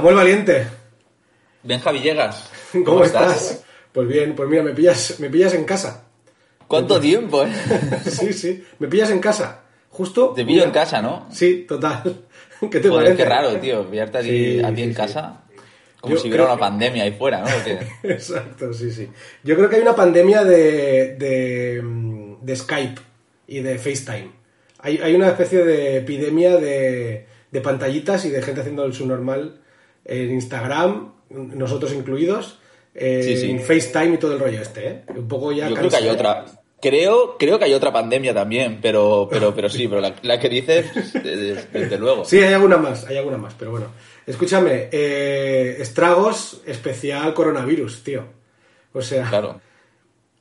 Samuel Valiente. Benja Villegas. ¿Cómo, estás? Pues bien, pues mira, me pillas, me pillas en casa. ¿Cuánto tiempo, eh? sí, sí, me pillas en casa. Justo. Te pillo en casa, ¿no? Sí, total. ¿Qué te Joder, parece? qué raro, tío, pillarte a ti, Sí, a ti sí, en sí. casa. Como Yo si hubiera una pandemia ahí fuera, ¿no? Exacto, sí, sí. Yo creo que hay una pandemia de, de, mm, de Skype y de FaceTime. Hay, hay una especie de epidemia de, de pantallitas y de gente haciendo el subnormal en Instagram, nosotros incluidos, eh, Sí, sí. en FaceTime y todo el rollo este, ¿eh? Un poco ya Yo creo que hay ¿eh? otra. Creo, creo que hay otra pandemia también, pero, pero, pero sí, pero la, la que dices, desde, luego. Sí, hay alguna más, hay alguna más, pero bueno. Escúchame, eh, estragos especial coronavirus, tío. O sea, Claro.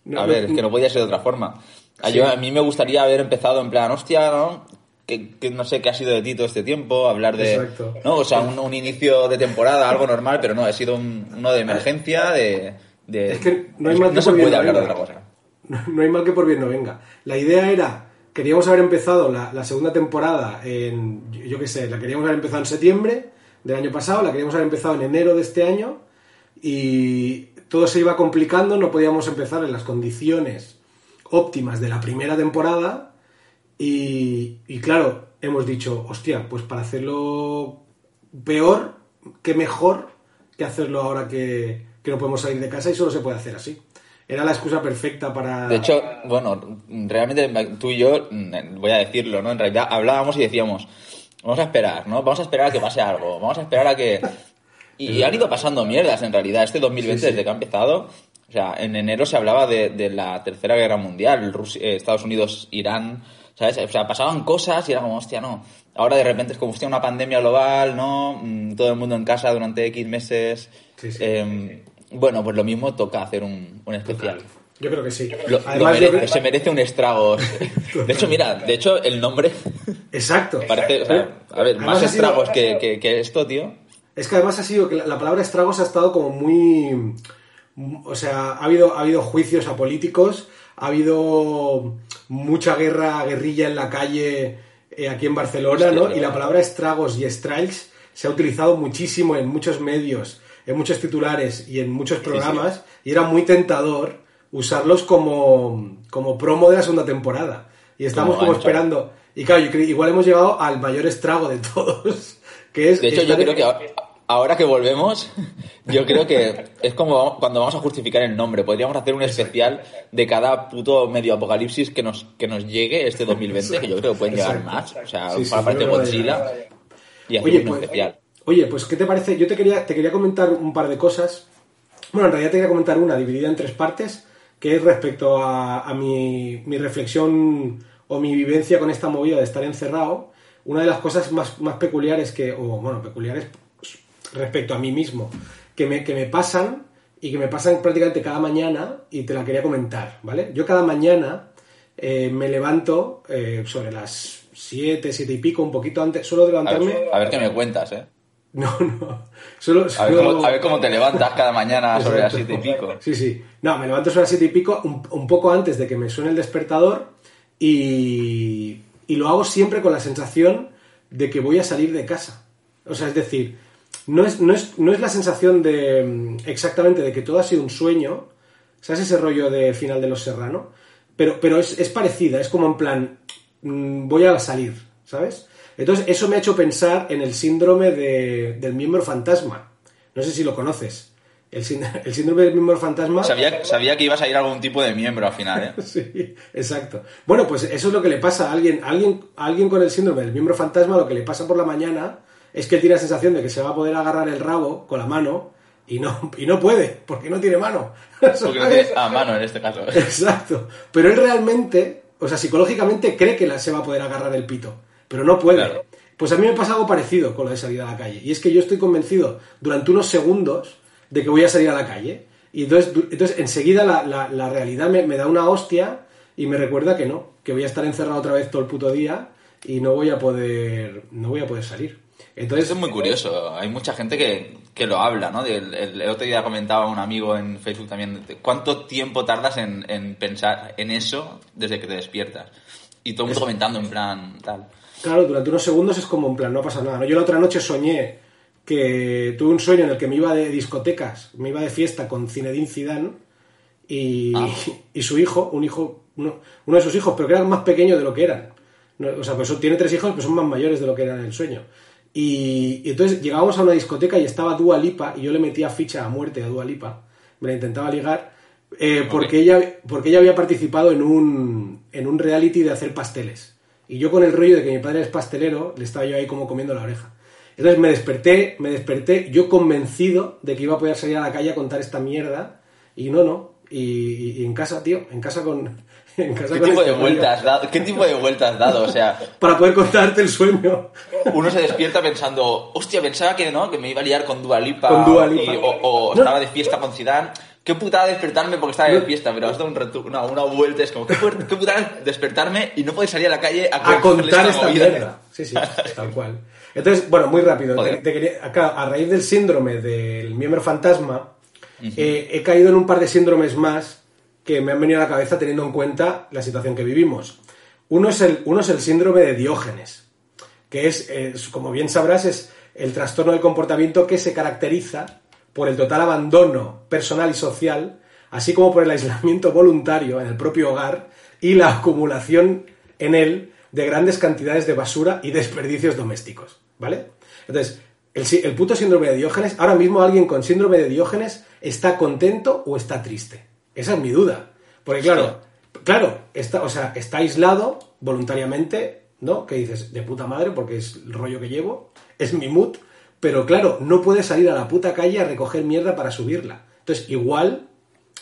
no- A ver, es que no podía ser de otra forma. A, Sí. yo, a mí me gustaría haber empezado en plan, hostia, ¿no? Que, que no sé qué ha sido de ti todo este tiempo, hablar de... Exacto. ¿no? O sea, un, un inicio de temporada, algo normal, pero no, ha sido un- uno de emergencia, de... de- Es que no hay mal que se por bien puede no hablar de venga. otra cosa. No, no hay mal que por bien no venga. La idea era, queríamos haber empezado la, la segunda temporada en, yo- yo qué sé, la queríamos haber empezado en septiembre del año pasado, la queríamos haber empezado en enero de este año y todo se iba complicando, no podíamos empezar en las condiciones óptimas de la primera temporada y, y claro, hemos dicho, hostia, pues para hacerlo peor, que mejor que hacerlo ahora que, que no podemos salir de casa y solo se puede hacer así. Era la excusa perfecta para... De hecho, bueno, realmente tú y yo, mm, voy a decirlo, ¿no? En realidad hablábamos y decíamos, vamos a esperar, ¿no? Vamos a esperar a que pase algo, vamos a esperar a que... Y han ido pasando mierdas en realidad. Este 2020, Sí, sí. desde que ha empezado, o sea, en enero se hablaba de, de la Tercera Guerra Mundial, Rusia- eh, Estados Unidos, Irán, ¿sabes? O sea, pasaban cosas y era como, hostia, no. Ahora de repente es como, hostia, una pandemia global, ¿no? Mm, Todo el mundo en casa durante X meses. Sí, sí. Eh, bueno, pues lo mismo toca hacer un, un especial. Yo creo que sí. Lo- Además, merece, se merece un estrago. De hecho, mira, de hecho, el nombre Exacto. parece. o sea, a ver, Además más sido- estragos que, que- que esto, tío. Es que además ha sido que la, la palabra estragos ha estado como muy. O sea, ha habido, ha habido juicios a políticos, ha habido mucha guerra, guerrilla en la calle eh, aquí en Barcelona, ¿no? Y la palabra estragos y strikes se ha utilizado muchísimo en muchos medios, en muchos titulares y en muchos programas, y era muy tentador usarlos como, como promo de la segunda temporada. Y estamos Como como, esperando. Y claro, igual hemos llegado al mayor estrago de todos, que es... De hecho, yo creo que a- ahora que volvemos, yo creo que es como cuando vamos a justificar el nombre. Podríamos hacer un especial de cada puto medio apocalipsis que nos, que nos llegue este 2020, que yo creo que pueden llegar más. O sea, Sí, sí, para parte que Godzilla. Y hacer Oye, un pues, especial. oye, pues, ¿qué te parece? Yo te quería, te quería comentar un par de cosas. Bueno, en realidad te quería comentar una dividida en tres partes, que es respecto a, a mi, mi reflexión o mi vivencia con esta movida de estar encerrado. Una de las cosas más, más peculiares que, o bueno, peculiares respecto a mí mismo, que me, que me pasan y que me pasan prácticamente cada mañana y te la quería comentar, ¿vale? Yo cada mañana eh, me levanto eh, sobre las 7, 7 y pico, un poquito antes, suelo A levantarme... ver, a ver qué me cuentas, ¿eh? No, no. Solo, A ver, solo- cómo, a ver cómo te levantas cada mañana sobre las Exacto. siete y pico. Sí, sí. No, me levanto sobre las siete y pico, un, un poco antes de que me suene el despertador y, y lo hago siempre con la sensación de que voy a salir de casa. O sea, es decir, no es, no es, no es la sensación de mm, exactamente de que todo ha sido un sueño, ¿sabes ese rollo de final de Los Serrano? Pero, pero es, es parecida, es como en plan, mm, voy a salir, ¿sabes? Entonces, eso me ha hecho pensar en el síndrome de- del miembro fantasma. No sé si lo conoces. El, el síndrome del miembro fantasma. Sabía, sabía que ibas a ir a algún tipo de miembro al final, ¿eh? Sí, exacto. Bueno, pues eso es lo que le pasa a alguien, a alguien, a alguien con el síndrome del miembro fantasma, lo que le pasa por la mañana es que tiene la sensación de que se va a poder agarrar el rabo con la mano y no, y no puede, porque no tiene mano. Porque no tienes a mano en este caso. Exacto. Pero él realmente, o sea, psicológicamente cree que la- se va a poder agarrar el pito, pero no puede. Claro. Pues a mí me pasa algo parecido con lo de salir a la calle. Y es que yo estoy convencido durante unos segundos de que voy a salir a la calle. Y entonces, entonces enseguida la, la- la realidad me, me da una hostia y me recuerda que no, que voy a estar encerrado otra vez todo el puto día y no voy a poder, no voy a poder salir. Entonces, Esto es muy curioso. Hay mucha gente que, que lo habla, ¿no? Del- el, el otro día comentaba un amigo en Facebook también, ¿cuánto tiempo tardas en, en pensar en eso desde que te despiertas? Y todo el mundo comentando en plan tal. Claro, durante unos segundos es como en plan, no pasa nada. ¿no? Yo la otra noche soñé que tuve un sueño en el que me iba de discotecas, me iba de fiesta con Zinedine Zidane y, Ah. y su hijo, un hijo, uno, uno de sus hijos, pero que era más pequeño de lo que eran. O sea, pues tiene tres hijos, pero son más mayores de lo que eran en el sueño. Y, y entonces llegábamos a una discoteca y estaba Dua Lipa y yo le metía ficha a muerte a Dua Lipa. Me la intentaba ligar eh, porque, ella, porque ella había participado en un, en un reality de hacer pasteles. Y yo con el rollo de que mi padre es pastelero, le estaba yo ahí como comiendo la oreja. Entonces me desperté, me desperté yo convencido de que iba a poder salir a la calle a contar esta mierda. Y no, no. Y- y en casa, tío, en casa con... En casa ¿Qué con tipo este de rollo. vuelta has dado? ¿Qué tipo de vuelta has dado? O sea, Para poder contarte el sueño. uno se despierta pensando, hostia, pensaba que no, que me iba a liar con Dua Lipa, Con Dua Lipa. y- o, o No. estaba de fiesta con Zidane. Qué putada despertarme porque estaba de fiesta, pero has dado un una, una vuelta, es como, qué, qué putada despertarme y no poder salir a la calle a, a contar esta movida. mierda. Sí, sí, tal cual. Entonces, bueno, muy rápido. Te- te quería- acá, a raíz del síndrome del miembro fantasma, eh, he caído en un par de síndromes más que me han venido a la cabeza teniendo en cuenta la situación que vivimos. Uno es el, uno es el síndrome de Diógenes, que es, eh, como bien sabrás, es el trastorno del comportamiento que se caracteriza por el total abandono personal y social, así como por el aislamiento voluntario en el propio hogar y la acumulación en él de grandes cantidades de basura y desperdicios domésticos, ¿vale? Entonces, el, el puto síndrome de Diógenes, ahora mismo alguien con síndrome de Diógenes está contento o está triste. Esa es mi duda. Porque claro, claro, está, o sea, está aislado voluntariamente, ¿no? Que dices, de puta madre, porque es el rollo que llevo, es mi mood, pero claro, no puede salir a la puta calle a recoger mierda para subirla. Entonces, igual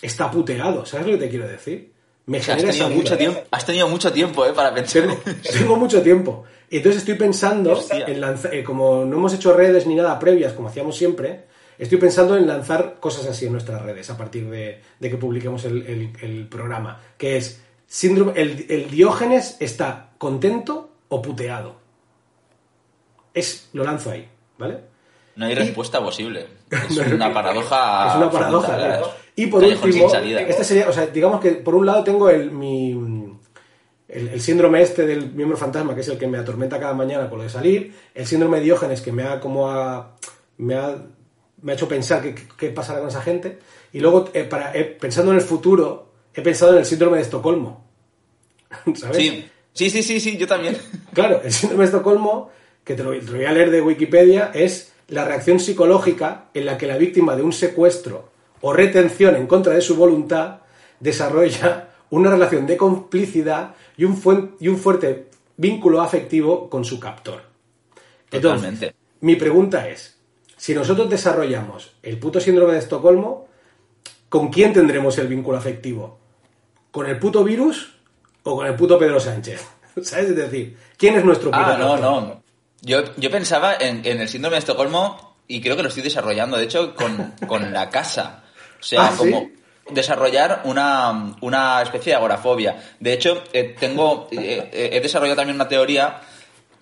está puteado, ¿sabes lo que te quiero decir? Me O sea, has genera tenido, esa mucho tiempo, has tenido mucho tiempo eh, para pensar. Tengo, tengo mucho tiempo. Entonces estoy pensando, en lanza- eh, como no hemos hecho redes ni nada previas, como hacíamos siempre, estoy pensando en lanzar cosas así en nuestras redes a partir de, de que publiquemos el, el- el programa. Que es, síndrome, el, el Diógenes está contento o puteado. Es, lo lanzo ahí, ¿vale? No hay respuesta posible. Es No hay- una paradoja. Es una paradoja. absoluta, claro. Y por último, este sería, o sea, digamos que por un lado tengo el, mi, el, el síndrome este del miembro fantasma, que es el que me atormenta cada mañana con lo de salir, el síndrome de Diógenes, que me ha como ha, me ha, me ha hecho pensar qué, qué pasará con esa gente, y luego, eh, para, eh, pensando en el futuro, he pensado en el síndrome de Estocolmo. ¿Sabes? Sí, sí, sí, sí, sí, yo también. Claro, el síndrome de Estocolmo, que te lo, te lo voy a leer de Wikipedia, es la reacción psicológica en la que la víctima de un secuestro o retención en contra de su voluntad desarrolla una relación de complicidad y un, fuen- y un fuerte vínculo afectivo con su captor. Entonces, Totalmente. mi pregunta es, si nosotros desarrollamos el puto síndrome de Estocolmo, ¿con quién tendremos el vínculo afectivo? ¿Con el puto virus o con el puto Pedro Sánchez? ¿Sabes? Es decir, ¿quién es nuestro puto Ah, no, no. Yo, yo pensaba en, en el síndrome de Estocolmo y creo que lo estoy desarrollando, de hecho, con, con la casa. O sea, Ah, ¿sí? como desarrollar una, una especie de agorafobia. De hecho, eh, tengo, eh, eh, he desarrollado también una teoría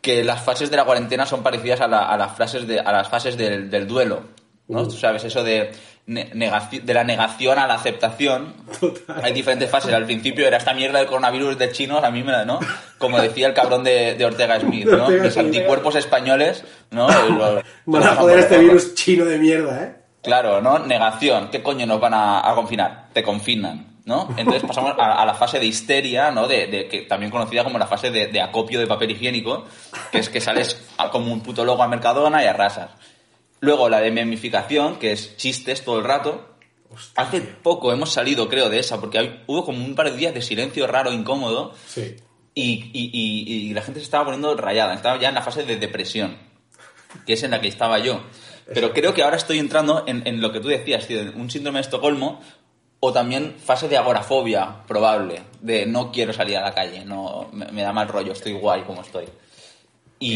que las fases de la cuarentena son parecidas a, la- a las, frases de, a las fases del, del duelo. ¿no? Uh. Tú sabes, eso de, de la negación a la aceptación. Total. Hay diferentes fases. Al principio era esta mierda del coronavirus de chinos, a mí me la, ¿no? Como decía el cabrón de, de Ortega Smith, ¿no? Ortega Mis Smith. anticuerpos españoles, ¿no? Van a joder este virus chino de mierda, ¿eh? Claro, ¿no? Negación. ¿Qué coño nos van a, a confinar? Te confinan, ¿no? Entonces pasamos a, a la fase de histeria, ¿no? De, de- que también conocida como la fase de, de acopio de papel higiénico, que es que sales como un puto logo a Mercadona y arrasas. Luego la de memificación, que es chistes todo el rato. Hace poco hemos salido, creo, de esa, porque hay- hubo como un par de días de silencio raro, incómodo, Sí. y, y- y- y la gente se estaba poniendo rayada, estaba ya en la fase de depresión, que es en la que estaba yo. Pero creo que ahora estoy entrando en, en lo que tú decías, tío, en un síndrome de Estocolmo o también fase de agorafobia probable, de no quiero salir a la calle, no me, me da mal rollo, estoy guay como estoy. Y,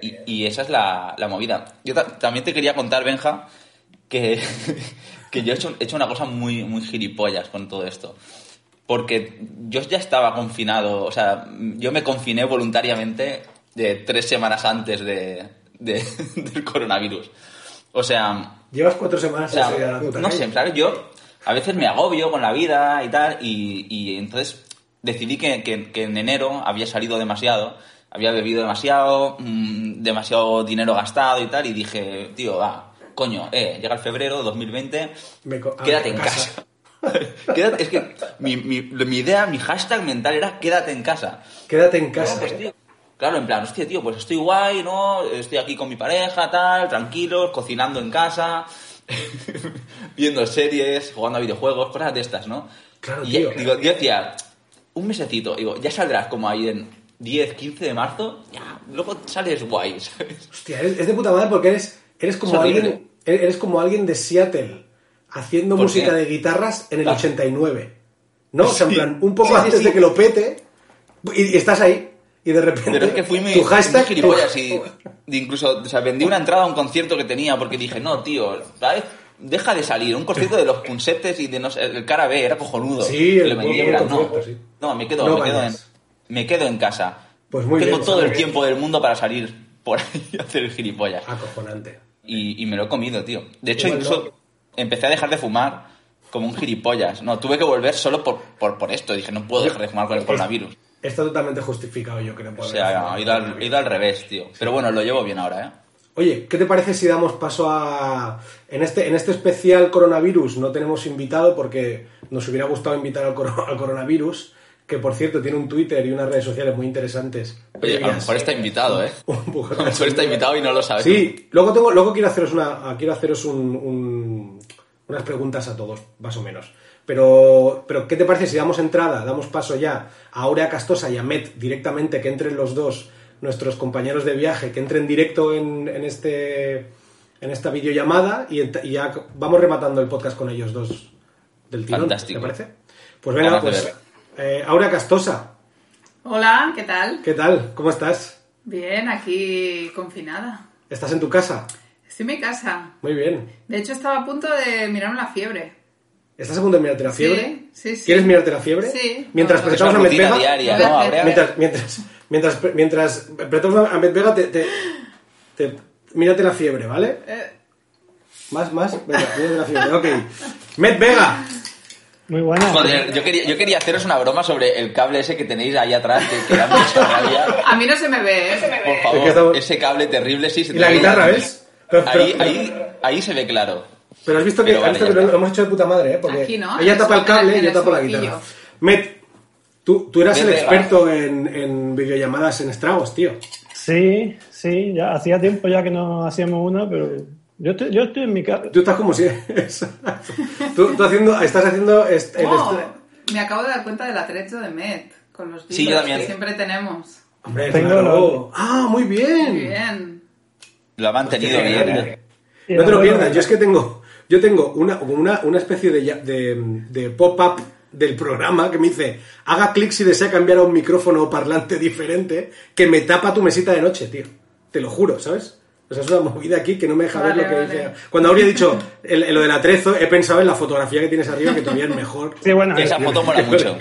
y- y esa es la, la movida. Yo ta- también te quería contar, Benja, que, que yo he hecho, he hecho una cosa muy, muy gilipollas con todo esto. Porque yo ya estaba confinado, o sea, yo me confiné voluntariamente de tres semanas antes de, de- del coronavirus. O sea, Llevas cuatro semanas o sea, no sé, ¿sabes? Yo a veces me agobio con la vida y tal, y, y entonces decidí que, que- que en enero había salido demasiado, había bebido demasiado, mm, demasiado dinero gastado y tal, y dije, tío, va, coño, eh, llega el febrero de 2020, Me quédate en casa. casa. Quédate- es que mi, mi, mi idea, mi hashtag mental era quédate en casa. Quédate en casa. Pues, ¿eh? tío, claro, en plan, hostia, tío, pues estoy guay, ¿no? Estoy aquí con mi pareja, tal, tranquilos, cocinando en casa, viendo series, jugando a videojuegos, cosas de estas, ¿no? Claro, y tío. digo, yo decía, un mesecito, digo, ya saldrás como ahí en 10, 15 de marzo, ya, luego sales guay, ¿sabes? Hostia, eres, es de puta madre porque eres, eres como alguien. Eres como alguien de Seattle haciendo ¿Por música qué? de guitarras en el Ah. 89. ¿No? O sea, en plan, un poco Sí, antes sí. de que lo pete y estás ahí. Y de repente. Pero es que fui muy, tu hashtag. muy gilipollas y incluso, o sea, vendí una entrada a un concierto que tenía porque dije, no, tío, ¿sabes? Deja de salir, un concierto de los Punsetes y de no sé, el cara B, era cojonudo. Sí, el no, concierto, sí. no, me quedo, No me, quedo en, me quedo en casa. Pues muy Tengo bien, todo el tiempo del mundo para salir por ahí y hacer el gilipollas. Acojonante. Y, y me lo he comido, tío. De hecho, Igual incluso no. empecé a dejar de fumar como un gilipollas. No, tuve que volver solo por, por, por esto. Dije, no puedo dejar de fumar con el coronavirus. Está totalmente justificado, yo creo. por O sea, ido al, ido al revés, tío. Pero bueno, lo llevo bien ahora, ¿eh? Oye, ¿qué te parece si damos paso a... En este, en este especial coronavirus no tenemos invitado porque nos hubiera gustado invitar al, coro- al coronavirus, que por cierto tiene un Twitter y unas redes sociales muy interesantes. Oye, a lo mejor está invitado, ¿eh? Un poco A lo mejor está invitado y no lo sabes. Sí, luego, tengo, luego quiero haceros, una, quiero haceros un- un- unas preguntas a todos, más o menos. Pero, pero, ¿qué te parece si damos entrada, damos paso ya a Aurea Castosa y a Met directamente, que entren los dos, nuestros compañeros de viaje, que entren directo en, en este, en esta videollamada y, y ya vamos rematando el podcast con ellos dos del tirón, Fantástico. ¿te parece? Pues venga, pues eh, Aurea Castosa, Hola, ¿qué tal? ¿qué tal? ¿Cómo estás? Bien, aquí confinada. ¿Estás en tu casa? Estoy en mi casa. Muy bien. De hecho, estaba a punto de mirarme la fiebre. ¿Estás a punto de mirarte la fiebre? Sí, sí, sí. ¿Quieres mirarte la fiebre? Sí. Mientras No, una a Medvega. diaria, ¿no? Mientras, mientras, mientras, mientras presentamos a Medvega, te, te, te- mírate la fiebre, ¿vale? Eh, Más, más. Venga, mírate la fiebre. Ok. Medvega. Muy buena. Joder, yo quería, yo quería haceros una broma sobre el cable ese que tenéis ahí atrás, que, que da mucha rabia. a mí no se me ve, ¿eh? Por Es que favor, estamos- ese cable terrible, sí. se Y te la ve guitarra. ¿ves? Pero, pero- Ahí, pero- ahí, ahí se ve claro. Pero has visto que, has visto lo hemos hecho de puta madre, ¿eh? Porque Aquí no, ella tapa el cable y yo tapo la guitarra. Met, tú, tú eras el experto en, en videollamadas en estragos, tío. Sí, sí, ya hacía tiempo ya que no hacíamos una, pero yo estoy, yo estoy en mi casa. Tú estás como si... tú, tú haciendo, estás haciendo... est- Oh, me acabo de dar cuenta del atrecho de Met con los Sí, yo libros también. que siempre tenemos. Hombre, Tengo claro. Ah, muy bien. Muy bien. Lo ha mantenido bien. ¿eh? No te lo pierdas, yo es que tengo, yo tengo una, una, una especie de, ya- de, de pop-up del programa que me dice, haga clic si desea cambiar a un micrófono o parlante diferente, que me tapa tu mesita de noche, tío. Te lo juro, ¿sabes? O sea, es una movida aquí que no me deja ver Vale, lo que dice. Cuando habría dicho el- el- lo del atrezo, he pensado en la fotografía que tienes arriba, que todavía es mejor. Sí, bueno, Esa foto mola mucho.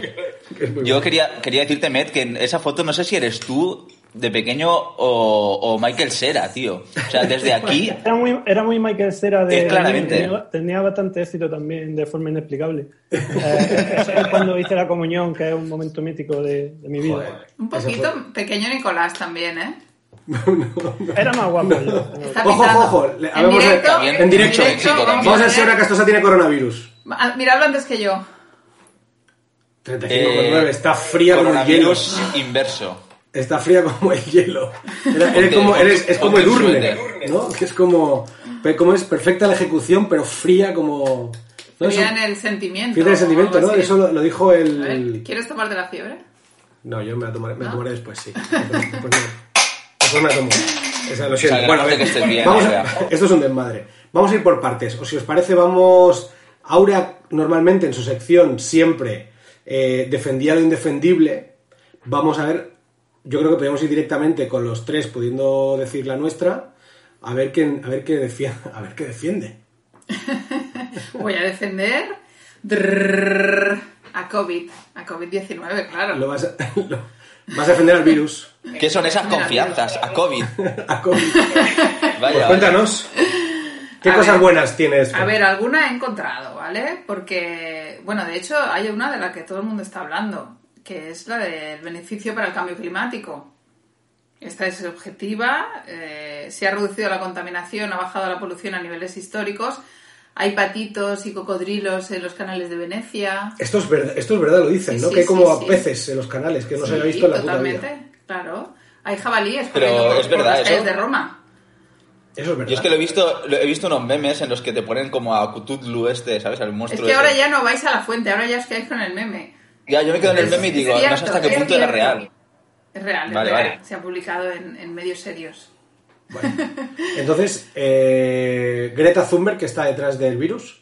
Yo quería, quería decirte, Met, que en esa foto no sé si eres tú de pequeño o, o Michael Cera, tío. O sea, desde aquí... Era muy, era muy Michael Cera de. Claramente. Tenía, tenía bastante éxito también de forma inexplicable. Eh, eso es cuando hice la comunión, que es un momento mítico de, de mi vida. Joder. Un poquito pequeño Nicolás también, ¿eh? Era más guapo yo. Está Ojo, ojo, ojo. Le- En vamos a ver, directo, también, en directo. mucho éxito vamos también. Vamos a ver ver. si ahora Castosa tiene coronavirus. Ah, Miradlo antes que yo. 35,9, Eh, está fría hielo. Coronavirus inverso. Está fría como el hielo. Era- eres como, eres, es como Edurne, suéter. ¿no? Que es como, como es perfecta la ejecución, pero fría como... ¿no? Fría en el sentimiento. fría en el sentimiento, ¿no? así. Eso lo, lo dijo A ver, el... ¿Quieres tomarte la fiebre? No, yo me la tomaré, me tomaré después, sí. Después, después me, después me la tomo. Esa, lo siento. O sea, bueno, a ver, que estés bien, vamos a- Aurea. esto es un desmadre. Vamos a ir por partes. O si os parece, vamos... Aurea normalmente en su sección siempre eh, defendía lo indefendible. Vamos a ver, yo creo que podemos ir directamente con los tres pudiendo decir la nuestra, a ver quién, a ver qué defiende, a ver qué defiende. Voy a defender a COVID. A COVID-19, claro. Lo vas, a, lo- vas a defender al virus, ¿Qué son esas confianzas? A COVID. a COVID. Vaya, Pues cuéntanos, ¿qué A cosas ver. buenas tienes? A ver, alguna he encontrado, ¿vale? Porque, bueno, de hecho hay una de la que todo el mundo está hablando, que es la del beneficio para el cambio climático. esta es objetiva, eh, se ha reducido la contaminación, ha bajado la polución a niveles históricos, hay patitos y cocodrilos en los canales de Venecia. Esto es verdad, esto es verdad lo dicen, Sí, ¿no? sí, que hay como sí, sí. peces en los canales que no se había visto en la puta totalmente, vida. claro. Hay jabalíes Pero corriendo por, es verdad por las calles eso. de Roma. Eso es verdad. Yo es que lo he visto, lo he visto unos memes en los que te ponen como a Cthulhu este, ¿sabes? Al Es monstruo que ahora ese. ya no vais a la fuente, ahora ya os quedáis con el meme. Ya, yo me quedo en el Es- meme y es digo, no cierto, sé hasta qué es punto era real. Es real, es Vale, real. vale. Se ha publicado en, en medios serios. Bueno. Entonces, eh, Greta Thunberg, que está detrás del virus.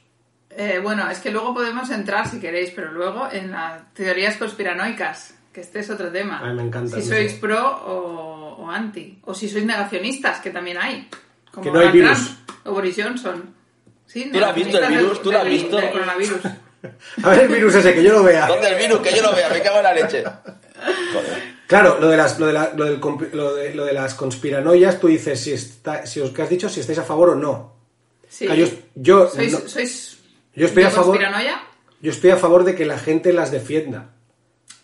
Eh, bueno, es que luego podemos entrar, si queréis, pero luego en las teorías conspiranoicas, que este es otro tema. Ay, me encanta Si sois pro o, o anti. O si sois negacionistas, que también hay. Como Que no hay Donald virus. Trump o Boris Johnson. Sí, ¿Tú lo has visto el virus? ¿Tú lo has visto? del coronavirus. A ver el virus ese, que yo lo vea. ¿Dónde el virus? Que yo lo vea, me cago en la leche. Joder. Claro, lo de las, lo de la- lo del compi- lo de, lo de las conspiranoias, tú dices si, está, si os que has dicho si estáis a favor o no. Sí. Ah, yo- yo- ¿Sois, no. sois Yo estoy de a favor. conspiranoia? Yo estoy a favor de que la gente las defienda.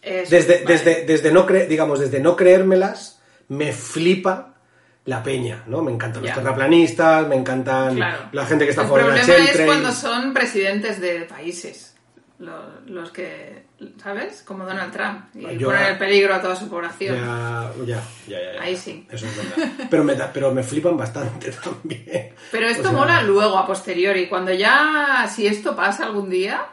Eso, Desde, vale. desde, desde no cre- digamos, desde no creérmelas, me flipa la peña, ¿no? Me encantan los terraplanistas, me encantan Claro. la gente que está a El favor de la problema es cuando son presidentes de países. Los, los que, ¿sabes? Como Donald Trump. Y Yo- ponen en peligro a toda su población. Ya, ya, ya, ya. Ahí sí. Eso es verdad. Pero me, da- pero me flipan bastante también. Pero esto O sea, mola luego, a posteriori. Cuando ya, si esto pasa algún día,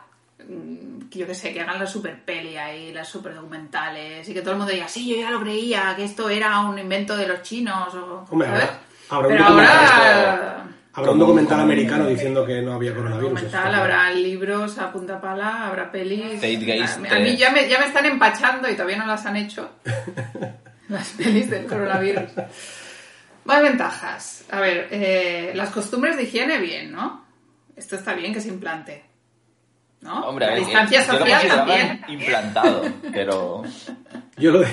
mm, que yo que sé, que hagan la super peli ahí, las super documentales, y que todo el mundo diga, sí, yo ya lo creía, que esto era un invento de los chinos, o, Hombre, ¿sabes? habrá- habrá un Pero documental ahora... Habrá un documental como- americano diciendo que no había coronavirus. documental, habrá libros a punta pala, habrá pelis. A, a mí eh. ya me, ya me están empachando y todavía no las han hecho. las pelis del coronavirus. Más ventajas. A ver, eh, las costumbres de higiene, bien, ¿no? Esto está bien que se implante. ¿No? Hombre, La ver, distancia yo lo social también. implantado, pero... Yo lo de...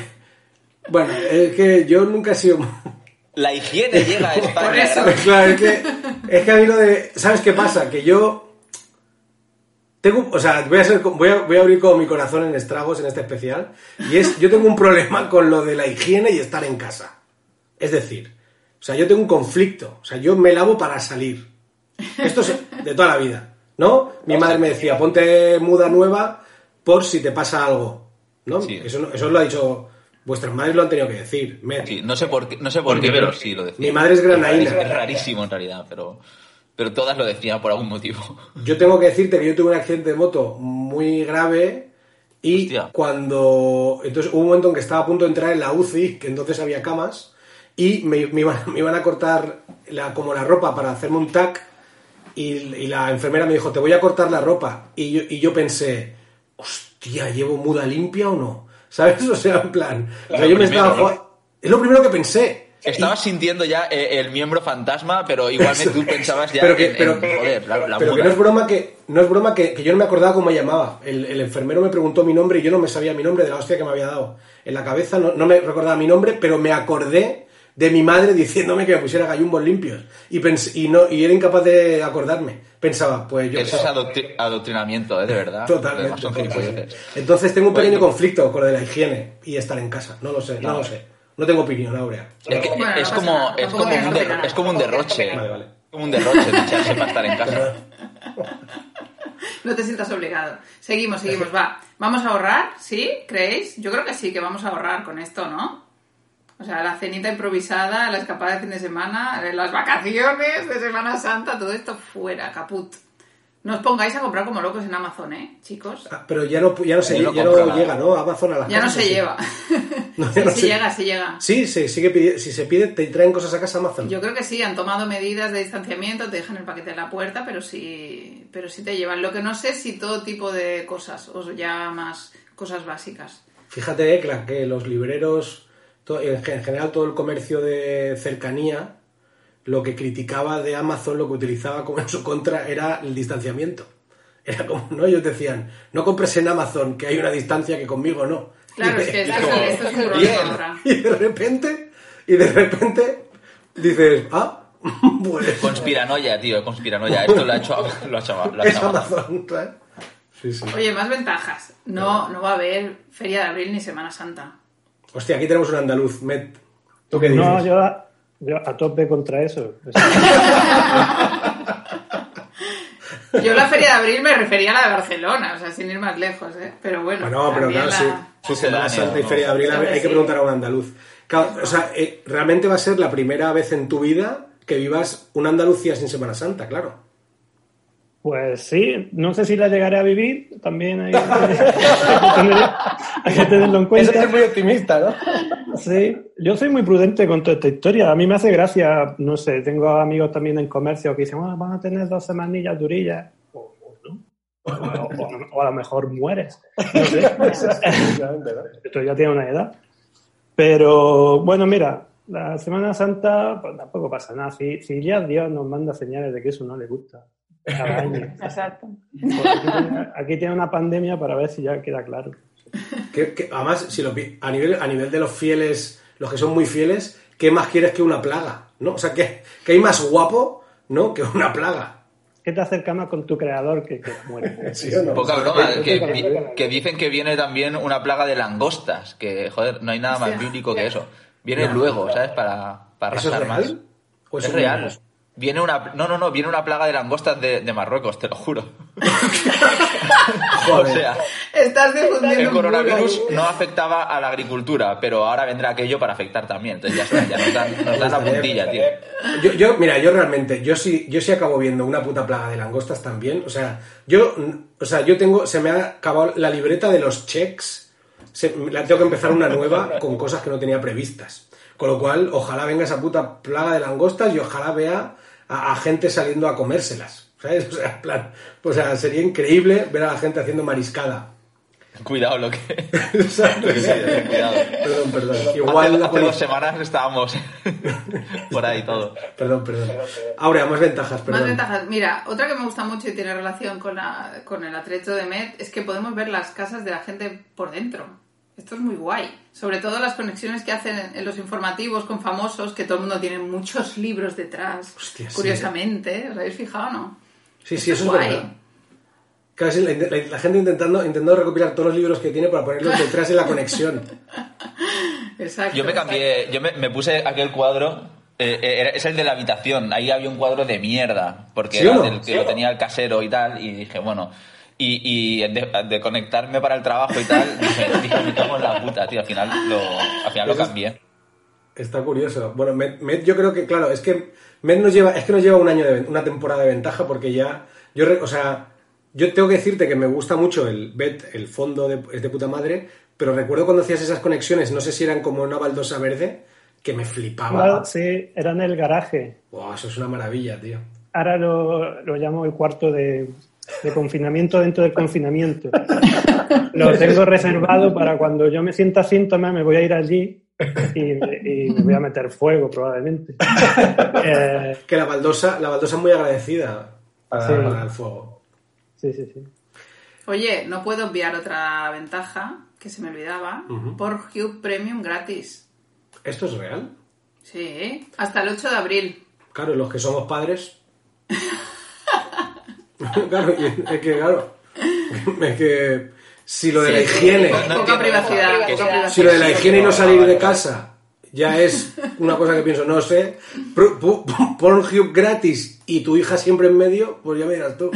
Bueno, es que yo nunca he sido... La higiene llega a Por España. eso. gracias. claro, es que, es que a mí lo de... ¿Sabes qué pasa? Que yo... Tengo, o sea, voy a, ser, voy, a, voy a abrir como mi corazón en estragos en este especial. Y es, yo tengo un problema con lo de la higiene y estar en casa. Es decir, o sea, yo tengo un conflicto. O sea, yo me lavo para salir. Esto es de toda la vida, ¿no? Mi madre me decía, ponte muda nueva por si te pasa algo, ¿no? Sí. Eso, no- eso lo ha dicho... Vuestras madres lo han tenido que decir. Me- Sí, no sé por qué, no sé por qué, pero sí lo decía. Mi madre es granaína. Es rarísimo en realidad, pero, pero todas lo decían por algún motivo. Yo tengo que decirte que yo tuve un accidente de moto muy grave y Hostia. cuando... Entonces hubo un momento en que estaba a punto de entrar en la UCI, que entonces había camas, y me, me iban, me iban a cortar la, como la ropa para hacerme un tac y, y la enfermera me dijo, te voy a cortar la ropa. Y yo, y yo pensé, hostia, ¿llevo muda limpia o no? ¿Sabes? O sea, en plan... o sea, Lo yo me primero, estaba... ¿no? jo- Es lo primero que pensé. Estabas sintiendo ya eh, el miembro fantasma, pero igualmente tú pensabas ya pero que, en, pero, en, joder, la, la pero que no es broma que no es broma que, que yo no me acordaba cómo me llamaba. El, el enfermero me preguntó mi nombre y yo no me sabía mi nombre de la hostia que me había dado en la cabeza. No, no me recordaba mi nombre, pero me acordé de mi madre diciéndome que me pusiera gallumbos limpios y pens- y no y era incapaz de acordarme. Pensaba, pues yo Eso es adoctri- adoctrinamiento, ¿eh? de verdad. totalmente. Entonces tengo un pequeño Bueno. conflicto con lo de la higiene y estar en casa. No lo sé, no, No. lo sé. No tengo opinión, Aurea. Es, que Bueno, no es pasa como, es como un, que derro- opinar. es como un derroche. Vale, vale. Como un derroche de echarse para estar en casa. No te sientas obligado. Seguimos, seguimos, va. ¿Vamos a ahorrar? ¿Sí? ¿Creéis? Yo creo que sí, que vamos a ahorrar con esto, ¿no? O sea, la cenita improvisada, la escapada de fin de semana, eh, las vacaciones de Semana Santa, todo esto fuera, caput. No os pongáis a comprar como locos en Amazon, ¿eh, chicos? Ah, Pero ya no, ya no, se, ya no llega, ¿no? Amazon a las Ya no se ¿sí? lleva. No, sí, no sí se- llega, sí llega. Sí, sí, sigue pidi- si se pide, te traen cosas a casa Amazon. Yo creo que sí, han tomado medidas de distanciamiento, te dejan el paquete en la puerta, pero sí, pero sí te llevan. Lo que no sé es si todo tipo de cosas, o ya más cosas básicas. Fíjate eh, que, la- que los libreros, en gen- en general todo el comercio de cercanía, lo que criticaba de Amazon, lo que utilizaba como en su contra era el distanciamiento. Era como, ¿no? Ellos decían, no compres en Amazon, que hay una distancia que conmigo no. Claro, Y es de- que como, es, esto es un problema ahora. Y de repente, y de repente, dices, ah, pues Conspiranoia, tío, conspiranoia. Esto lo ha hecho, lo ha hecho, lo ha es Amazon. Amazon, ¿sabes? Sí, sí. Oye, más ventajas. No, no va a haber Feria de Abril ni Semana Santa. Hostia, aquí tenemos un andaluz, Met. ¿Tú qué dices? No, yo a, yo a tope contra eso. Yo la feria de abril me refería a la de Barcelona, o sea, sin ir más lejos, ¿eh? Pero bueno. Bueno, pero claro, la- sí. Semana Sucedáneo, Santa y ¿no? Feria de Abril hay que sí. preguntar a un andaluz. Claro, o sea, eh, realmente va a ser la primera vez en tu vida que vivas una Andalucía sin Semana Santa, claro. Pues sí, no sé si la llegaré a vivir, también hay, hay que tenerlo en Eso cuenta. es muy optimista, ¿no? Sí, yo soy muy prudente con toda esta historia. A mí me hace gracia, no sé, tengo amigos también en comercio que dicen, "Ah, van a tener dos semanillas durillas. O, o no. O, a lo mejor mueres. Esto ya tiene una edad. Pero bueno, mira, la Semana Santa pues, tampoco pasa nada. Si, si ya Dios nos manda señales de que eso no le gusta cada año. Exacto. Pues aquí, tiene, una pandemia para ver si ya queda claro. Que, que, además, si lo, pi- a, nivel, a nivel de los fieles, los que son muy fieles, ¿qué más quieres que una plaga? ¿No? O sea, que, que hay más guapo, ¿no? Que una plaga. ¿Qué te acerca más con tu creador que, que no? Poca broma, que- que, que dicen que viene también una plaga de langostas, que joder, no hay nada más bíblico que eso. Viene No. luego, ¿sabes? Para, para ¿Eso es real? más. ¿O Es real. Viene una, no, no, no, viene una plaga de langostas de, de Marruecos, te lo juro. o sea, Estás difundiendo el coronavirus no afectaba a la agricultura, pero ahora vendrá aquello para afectar también. Entonces ya está, ya nos dan, nos dan la puntilla, tío. Yo, yo, mira, yo realmente, yo sí, yo sí acabo viendo una puta plaga de langostas también. O sea, yo, o sea, yo tengo, se me ha acabado la libreta de los checks. Se- la tengo que empezar una nueva con cosas que no tenía previstas. Con lo cual, ojalá venga esa puta plaga de langostas y ojalá vea a, a gente saliendo a comérselas. ¿Sabes? O sea, en plan, o sea, sería increíble ver a la gente haciendo mariscada. Cuidado lo que... Que cuidado. Perdón, perdón. Igual hace, dos semanas estábamos por ahí todo. Perdón, perdón. Aurea, más ventajas, perdón. Más ventajas. Mira, otra que me gusta mucho y tiene relación con, la- con el atrecho de Met es que podemos ver las casas de la gente por dentro. Esto es muy guay. Sobre todo las conexiones que hacen en, en los informativos con famosos, que todo el mundo tiene muchos libros detrás. Hostia, sí. curiosamente, ¿os habéis fijado o no? Sí, sí, eso es guay. verdad. Claro, sí, la, la- la gente intentando, intentando recopilar todos los libros que tiene para ponerlos detrás en la conexión. Exacto. Yo me cambié, yo me, me puse aquel cuadro, eh, eh, era- es el de la habitación, ahí había un cuadro de mierda, porque ¿Sí o era no? del que lo tenía el casero y tal, y dije, bueno, y, y de, de conectarme para el trabajo y tal, dije, dije, me cago en la puta, tío, al final lo, al final lo cambié. Está curioso. Bueno, Med, Med yo creo que, claro, es que Med nos lleva, es que nos lleva un año de una temporada de ventaja porque ya, yo, o sea, yo tengo que decirte que me gusta mucho el Bet, el fondo de, es de puta madre, pero recuerdo cuando hacías esas conexiones, no sé si eran como una baldosa verde, que me flipaba. Sí, era en el garaje. Wow, eso es una maravilla, tío. Ahora lo, lo llamo el cuarto de, de confinamiento dentro del confinamiento. Lo tengo reservado para cuando yo me sienta síntomas, me voy a ir allí y, y me voy a meter fuego probablemente. Eh, Que la baldosa, la baldosa es muy agradecida para, Sí. para el fuego. sí, sí, sí. Oye, no puedo obviar otra ventaja que se me olvidaba. Por Hugh Premium gratis. ¿Esto es real? Sí, hasta el 8 de abril. Claro, los que somos padres. claro, es que, claro. Es que si lo de la higiene. poca privacidad, Que- poca privacidad. Si lo de la higiene y no salir de casa ya es una cosa que pienso, no sé. Pornhub gratis y tu hija siempre en medio, pues ya me dirás tú.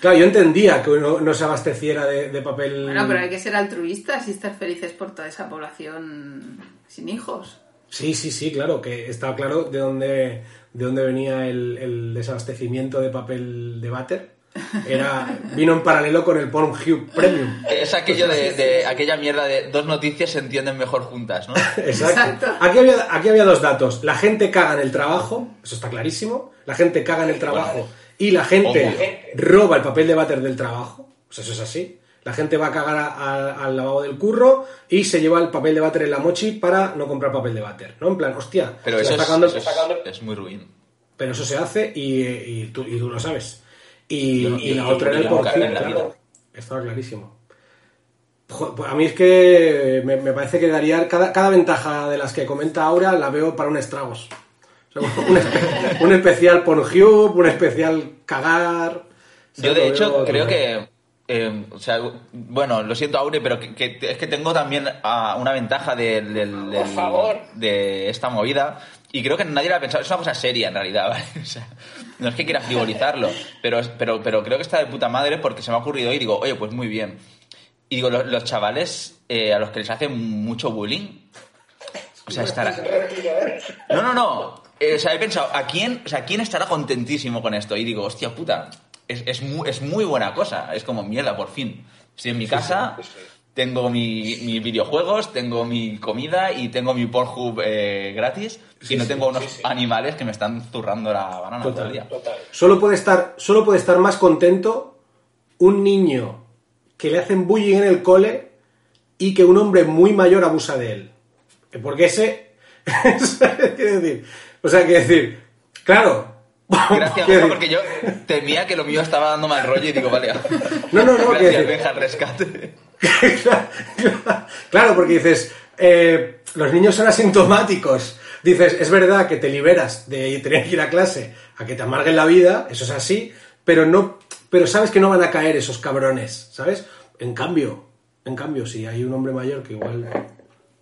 Claro, yo entendía que no, no se abasteciera de, de papel. Bueno, pero hay que ser altruistas y estar felices por toda esa población sin hijos. Sí, sí, sí, claro, que estaba claro de dónde, de dónde venía el, el desabastecimiento de papel de váter. Era, vino en paralelo con el Pornhub Premium. Es aquello de, de aquella mierda de dos noticias se entienden mejor juntas, ¿no? Exacto. Exacto. Aquí, había, aquí había dos datos. La gente caga en el trabajo, eso está clarísimo. La gente caga en el trabajo y la gente Obvio. roba el papel de váter del trabajo. Pues eso es así. La gente va a cagar a- a- al lavabo del curro y se lleva el papel de váter en la mochi para no comprar papel de váter. ¿No? En plan, hostia, Pero eso, es, eso muy ruin. Pero eso se hace y, y tú, y tú lo sabes. Y, Yo la otra era el porcino, claro. Estaba clarísimo. Jo, pues a mí es que me, me parece que daría cada, cada ventaja de las que comenta Aura la veo para un estragos. O sea, un, espe- un especial Pornhub, un especial cagar. Yo, de hecho, creo que eh, o sea, bueno, lo siento, Aure, pero que, que- es que tengo también ah, una ventaja del- del- del- de esta movida. Y creo que nadie la ha pensado. Es una cosa seria, en realidad, ¿vale? O sea, no es que quiera frivolizarlo, pero, pero, pero creo que está de puta madre porque se me ha ocurrido y digo, oye, pues muy bien. Y digo, los, los chavales eh, a los que les hacen mucho bullying, o sea, estará... No, no, no. Eh, o sea, he pensado, ¿a quién, o sea, ¿quién estará contentísimo con esto? Y digo, hostia puta, es, es, muy, es muy buena cosa. Es como, mierda, por fin. Estoy en mi casa, tengo mi, mis videojuegos, tengo mi comida y tengo mi Pornhub eh, gratis y no tengo unos animales que me están zurrando la banana todo el día. Solo puede estar, solo puede estar más contento un niño que le hacen bullying en el cole y que un hombre muy mayor abusa de él. Porque ese. quiero decir. O sea, quiero decir. Claro. Gracias, porque yo temía que lo mío estaba dando mal rollo y digo, vale. No, no, no, Gracias, decir- Benja, rescate. claro, porque dices, eh, los niños son asintomáticos. Dices, es verdad que te liberas de tener que ir a clase a que te amarguen la vida, eso es así, pero no, pero sabes que no van a caer esos cabrones, ¿sabes? En cambio, en cambio, si hay un hombre mayor que igual,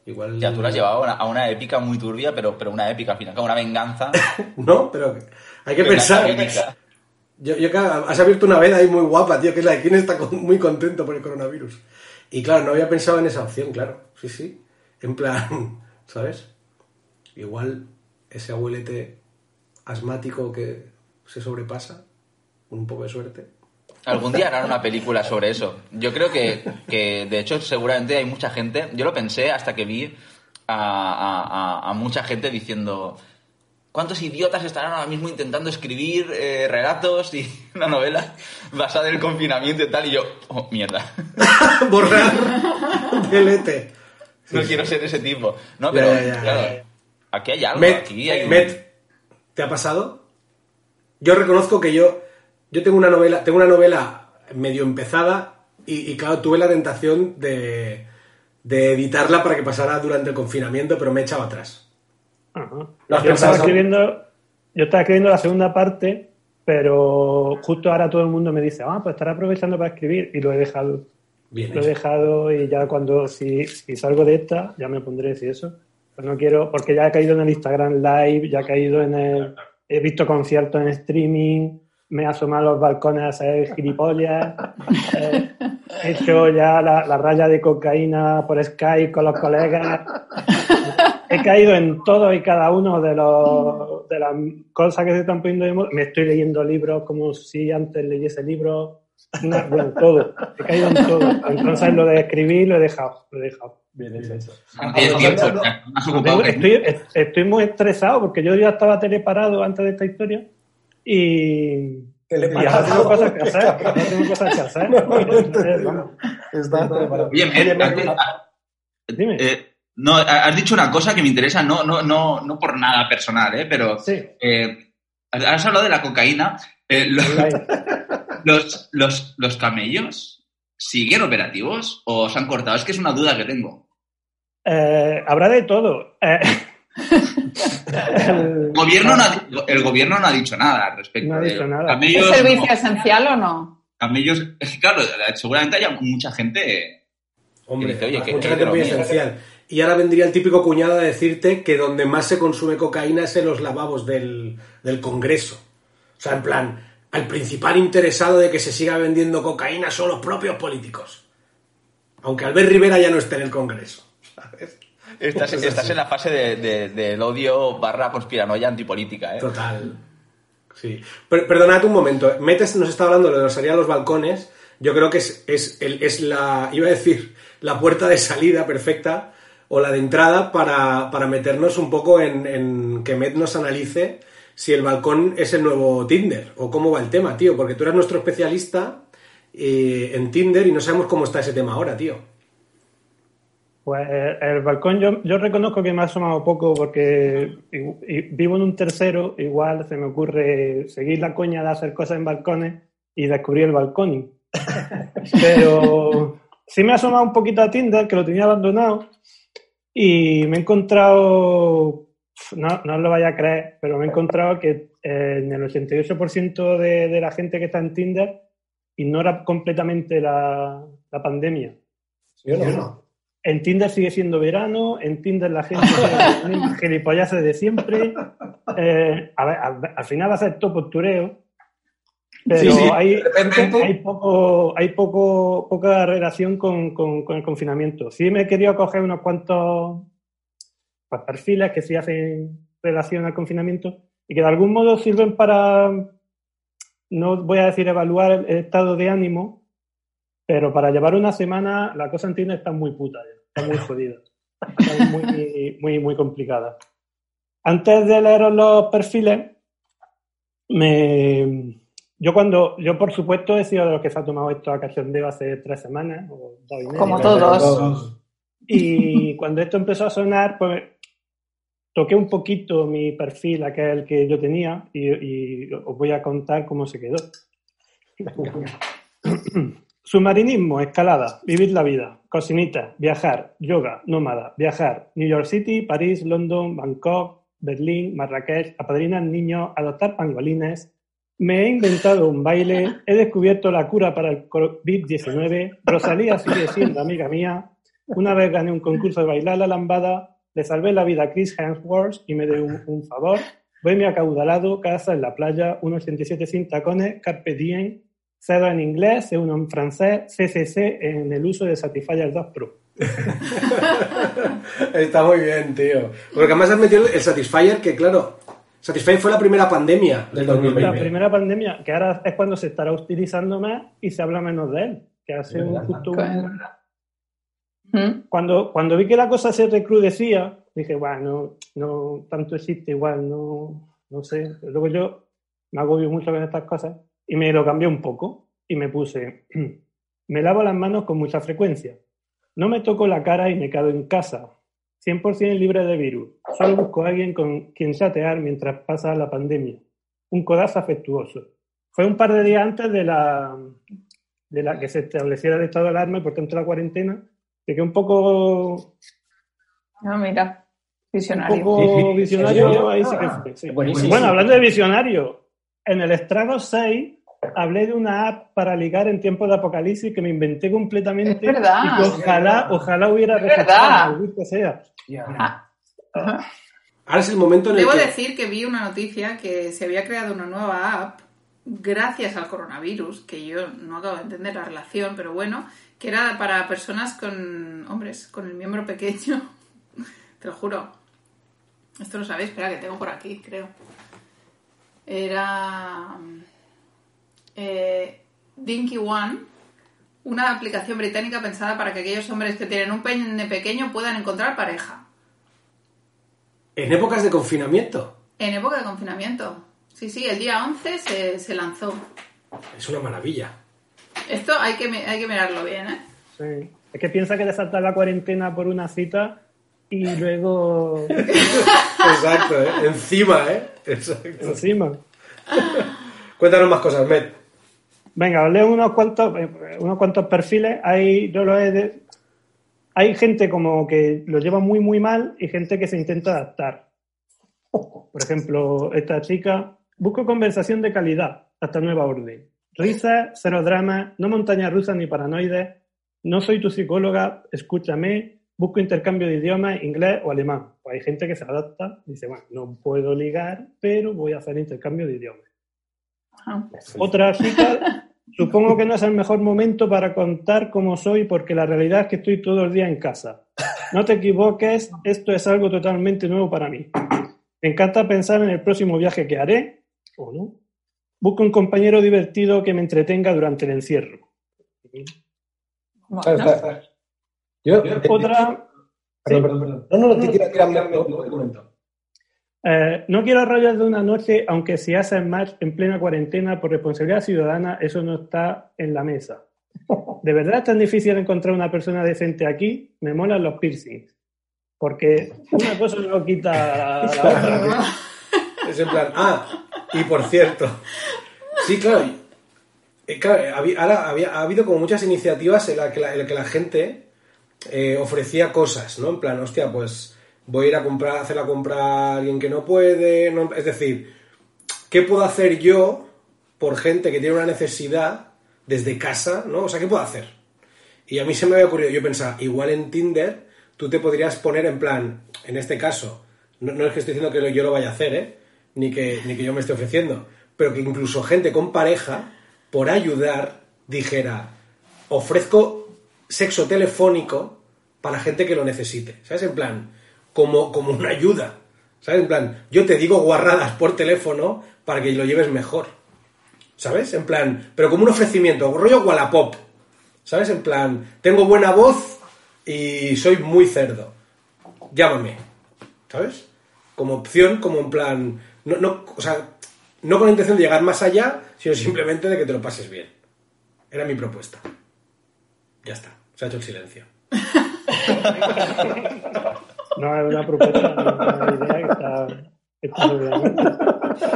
igual. Ya tú lo has llevado a una, a una épica muy turbia, pero, pero una épica al final, una venganza. No, pero hay que pensar. Yo, yo has abierto una veda ahí muy guapa, tío, que es la de quién está con- muy contento por el coronavirus. Y claro, no había pensado en esa opción, claro. Sí, sí. En plan, ¿sabes? Igual ese abuelete asmático que se sobrepasa, con un poco de suerte. Algún día harán una película sobre eso. Yo creo que, que, de hecho, seguramente hay mucha gente. Yo lo pensé hasta que vi a, a- a- a mucha gente diciendo. ¿Cuántos idiotas estarán ahora mismo intentando escribir eh, relatos y una novela basada en el confinamiento y tal? Y yo, oh, mierda. Borrar delete. No quiero ser ese tipo. No, pero, Ya, ya, ya. claro, aquí hay algo. Met, aquí hay un- Met, ¿te ha pasado? Yo reconozco que yo, yo tengo una novela, tengo una novela medio empezada y, y, claro, tuve la tentación de, de editarla para que pasara durante el confinamiento, pero me he echado atrás. Ajá. ¿Lo has Yo estaba escribiendo, yo estaba escribiendo la segunda parte, pero justo ahora todo el mundo me dice, ah, pues estaré aprovechando para escribir y lo he dejado. Bien Lo he dejado y ya cuando, si, si salgo de esta, ya me pondré si eso. Pero no quiero, porque ya he caído en el Instagram Live, ya he caído en el, he visto conciertos en streaming, me he asomado a los balcones a hacer gilipollas, eh, he hecho ya la, la raya de cocaína por Skype con los colegas. He caído en todo y cada uno de los de las cosas que se están poniendo de moda. Me estoy leyendo libros como si antes leyese libros. Una- bueno, todo. He caído en todo. Entonces lo de escribir lo he dejado. Lo he dejado. Bien hecho eso. No no, ya, Estoy, est- estoy muy estresado porque yo ya estaba teleparado antes de esta historia y, y ahora tengo cosas que hacer. Ahora tengo cosas que hacer. Está Met, Oye, Met, antes- ah, Dime. eh, no, ha- has dicho una cosa que me interesa, no, no, no, no por nada personal, ¿eh? pero Sí. eh, has hablado de la cocaína. Eh, los, los, ¿Los camellos siguen operativos o se han cortado? Es que es una duda que tengo. Eh, habrá de todo. Eh, el- gobierno no ha, el gobierno no ha dicho nada al respecto. No ha de dicho nada. ¿Es Camellos, servicio no. esencial o no? Camellos, es que claro, seguramente haya mucha gente. Hombre, dice, oye, que- mucha que gente muy mío. esencial. Y ahora vendría el típico cuñado a decirte que donde más se consume cocaína es en los lavabos del, del Congreso. O sea, en plan, al principal interesado de que se siga vendiendo cocaína son los propios políticos. Aunque Albert Rivera ya no esté en el Congreso. ¿sabes? Estás, en la fase de- de- del odio barra conspiranoia antipolítica, ¿eh? Total. Sí. Per- perdonad un momento. Metes nos está hablando de lo de salir a los balcones. Yo creo que es, es, el- es la, iba a decir, la puerta de salida perfecta o la de entrada para, para meternos un poco en, en que Met nos analice si el balcón es el nuevo Tinder o cómo va el tema, tío. Porque tú eres nuestro especialista eh, en Tinder y no sabemos cómo está ese tema ahora, tío. Pues eh, el balcón yo, yo reconozco que me ha asomado poco porque vivo en un tercero, igual se me ocurre seguir la coña de hacer cosas en balcones y descubrir el balconing. Pero sí me ha asomado un poquito a Tinder, que lo tenía abandonado, y me he encontrado, no, no os lo vaya a creer, pero me he encontrado que eh, en el 88% de, de la gente que está en Tinder ignora completamente la, la pandemia. ¿Sí o no? En Tinder sigue siendo verano, en Tinder la gente sigue con las mismas gilipolleces de siempre. Eh, a ver, al, al final va a ser todo postureo, pero Sí, sí, hay, poco, hay poco, poca relación con, con- con el confinamiento. Sí me he querido coger unos cuantos perfiles que sí hacen relación al confinamiento y que de algún modo sirven para, no voy a decir evaluar el, el estado de ánimo, pero para llevar una semana la cosa en Tinder está muy puta ya, está muy jodida, está muy, muy, muy complicada. Antes de leeros los perfiles, me, yo cuando, yo por supuesto he sido de los que se ha tomado esto a cachondeo hace tres semanas, o dos y media. Como todos. Y cuando esto empezó a sonar, pues toqué un poquito mi perfil, aquel que yo tenía, y, y os voy a contar cómo se quedó. Submarinismo, escalada, vivir la vida, cocinita, viajar, yoga, nómada, viajar, New York City, París, London, Bangkok, Berlín, Marrakech, apadrinar niños, adoptar pangolines. Me he inventado un baile, he descubierto la cura para el COVID-19, Rosalía sigue siendo amiga mía, una vez gané un concurso de bailar la lambada, le salvé la vida a Chris Hemsworth y me dio un, un favor. Bohemia acaudalado, casa en la playa, 1,87 sin tacones, carpe diem, en inglés, C1 en francés, CCC en el uso de Satisfyer 2 Pro. Está muy bien, tío. Porque además has metido el Satisfyer, que claro, Satisfyer fue la primera pandemia del La 2020. La primera pandemia, que ahora es cuando se estará utilizando más y se habla menos de él, que hace un, justo. ¿Mm? Cuando, cuando vi que la cosa se recrudecía, dije, bueno, no, no tanto existe igual, no, no sé. Luego yo me agobio mucho con estas cosas y me lo cambié un poco y me puse, me lavo las manos con mucha frecuencia. No me toco la cara y me quedo en casa. 100% libre de virus. Solo busco a alguien con quien chatear mientras pasa la pandemia. Un codazo afectuoso. Fue un par de días antes de la, de la que se estableciera el estado de alarma y por tanto la cuarentena. De que un poco, Ah, mira, un visionario. poco visionario, ahí sí que Ah, fue. sí. buenísimo. Bueno, hablando de visionario, en el Estrago 6 hablé de una app para ligar en tiempos de apocalipsis que me inventé completamente Es verdad. y que ojalá, ojalá hubiera Es verdad. sea. Ah. Ahora es el momento en el Debo que... decir que vi una noticia que se había creado una nueva app gracias al coronavirus, que yo no acabo de entender la relación, pero bueno, que era para personas con hombres, con el miembro pequeño. Te lo juro. Esto lo sabéis, espera que tengo por aquí, creo. Era eh, Dinky One, una aplicación británica pensada para que aquellos hombres que tienen un pene pequeño puedan encontrar pareja. En épocas de confinamiento. En época de confinamiento. Sí, sí, el día 11 se, se lanzó. Es una maravilla. Esto hay que, hay que mirarlo bien, ¿eh? Sí. Es que piensa que te salta la cuarentena por una cita y luego Exacto, ¿eh? Encima, ¿eh? Exacto. encima. Cuéntanos más cosas, Met. Venga, os leo unos cuantos, eh, unos cuantos perfiles. Hay, yo lo he de- hay gente como que lo lleva muy, muy mal y gente que se intenta adaptar. Por ejemplo, esta chica, busco conversación de calidad, hasta nueva orden. Risa, cero drama, no montaña rusa ni paranoides. No soy tu psicóloga, escúchame. Busco intercambio de idiomas, inglés o alemán. Pues hay gente que se adapta y dice, bueno, no puedo ligar, pero voy a hacer intercambio de idiomas. Otra chica, supongo que no es el mejor momento para contar cómo soy porque la realidad es que estoy todo el día en casa. No te equivoques, esto es algo totalmente nuevo para mí. Me encanta pensar en el próximo viaje que haré, o no. Busco un compañero divertido que me entretenga durante el encierro. Bueno. Yo, Otra, Perdón, perdón, perdón. No, no, no, te quiero tirar un momento. Eh, no quiero rollos de una noche, aunque si haces match en plena cuarentena por responsabilidad ciudadana, eso no está en la mesa. ¿De verdad es tan difícil encontrar una persona decente aquí? Me molan los piercings. Porque una cosa no quita la, otra. Es en plan, ah, y por cierto. Sí, claro. eh, claro, había, ahora había- ha habido como muchas iniciativas en las que la, en la que la gente eh, ofrecía cosas, ¿no? En plan, hostia, pues voy a ir a comprar, hacer la compra a alguien que no puede. no- es decir, ¿qué puedo hacer yo por gente que tiene una necesidad desde casa, ¿no? O sea, ¿qué puedo hacer? Y a mí se me había ocurrido, yo pensaba, igual en Tinder tú te podrías poner en plan, en este caso, no, no es que estoy diciendo que yo lo vaya a hacer, ¿eh? Ni que, ni que yo me esté ofreciendo, pero que incluso gente con pareja, por ayudar, dijera, ofrezco sexo telefónico para gente que lo necesite, ¿sabes? En plan, como, como una ayuda, ¿sabes? En plan, yo te digo guarradas por teléfono para que lo lleves mejor, ¿sabes? En plan, pero como un ofrecimiento, rollo Wallapop, ¿sabes? En plan, tengo buena voz y soy muy cerdo, llámame, ¿sabes? Como opción, como en plan, no, no, o sea, no con la intención de llegar más allá, sino simplemente de que te lo pases bien. Era mi propuesta. Ya está, se ha hecho el silencio. No es una propuesta, es una idea que está.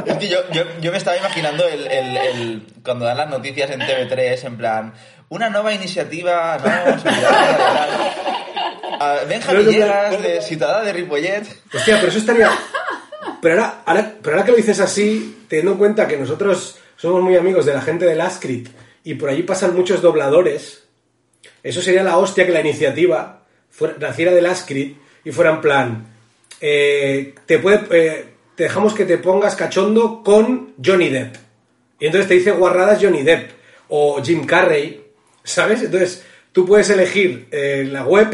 Es que yo, yo, yo me estaba imaginando el, el- el- cuando dan las noticias en TV3, en plan, una nueva iniciativa, ¿no? Solidaria, tal. A Benja Pero es en Villegas, plan- de Ciudadana de Ripollet. Hostia, pero eso estaría. Pero ahora, ahora, pero ahora que lo dices así, teniendo en cuenta que nosotros somos muy amigos de la gente del Ascrit y por allí pasan muchos dobladores, eso sería la hostia que la iniciativa fuera, naciera del Ascrit y fuera en plan. eh, te, puede, eh, te dejamos que te pongas cachondo con Johnny Depp. Y entonces te dice guarradas Johnny Depp o Jim Carrey, ¿sabes? Entonces tú puedes elegir eh, la web,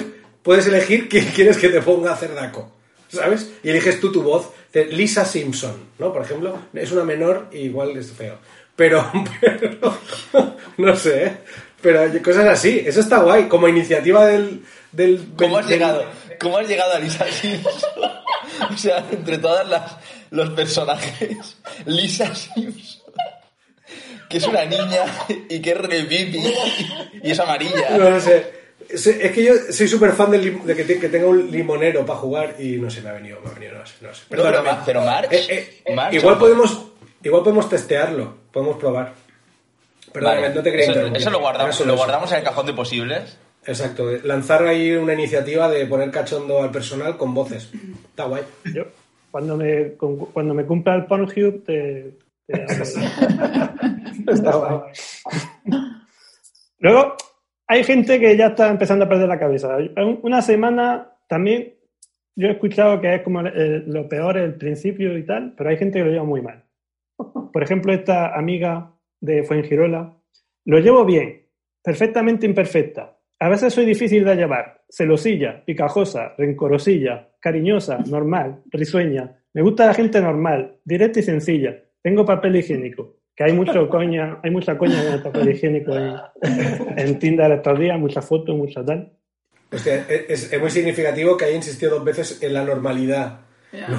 puedes elegir quién quieres que te ponga a hacer daco, ¿sabes? Y eliges tú tu voz. Lisa Simpson, ¿no? Por ejemplo, es una menor y igual es feo. Pero, pero no sé, ¿eh? Pero cosas así, eso está guay, como iniciativa del... del ¿Cómo has del- llegado? ¿Cómo has llegado a Lisa Simpson? O sea, entre todas las los personajes, Lisa Simpson, que es una niña y que es re pipi y es amarilla. No, no sé. Es que yo soy súper fan lim- de que, te- que tenga un limonero para jugar y no sé, me ha venido, me ha venido, no sé, no sé. Pero, March, Eh, eh, March, igual podemos igual podemos testearlo, podemos probar. Perdóname, Vale, no te quería eso, eso lo guardamos, lo guardamos en el cajón de posibles. Exacto, lanzar ahí una iniciativa de poner cachondo al personal con voces. Está guay. Yo, cuando me, cuando me cumpla el Pornhub, te, te. Está guay. Luego, hay gente que ya está empezando a perder la cabeza. Un- Una semana también, yo he escuchado que es como eh, lo peor el principio y tal, pero hay gente que lo lleva muy mal. Por ejemplo, esta amiga de Fuengirola, lo llevo bien, perfectamente imperfecta. A veces soy difícil de llevar, celosilla, picajosa, rencorosilla, cariñosa, normal, risueña. Me gusta la gente normal, directa y sencilla. Tengo papel higiénico, que hay mucho coña, hay mucha coña en el papel higiénico en, en Tinder estos días, muchas fotos, mucha tal. Hostia, es, es muy significativo que haya insistido dos veces en la normalidad.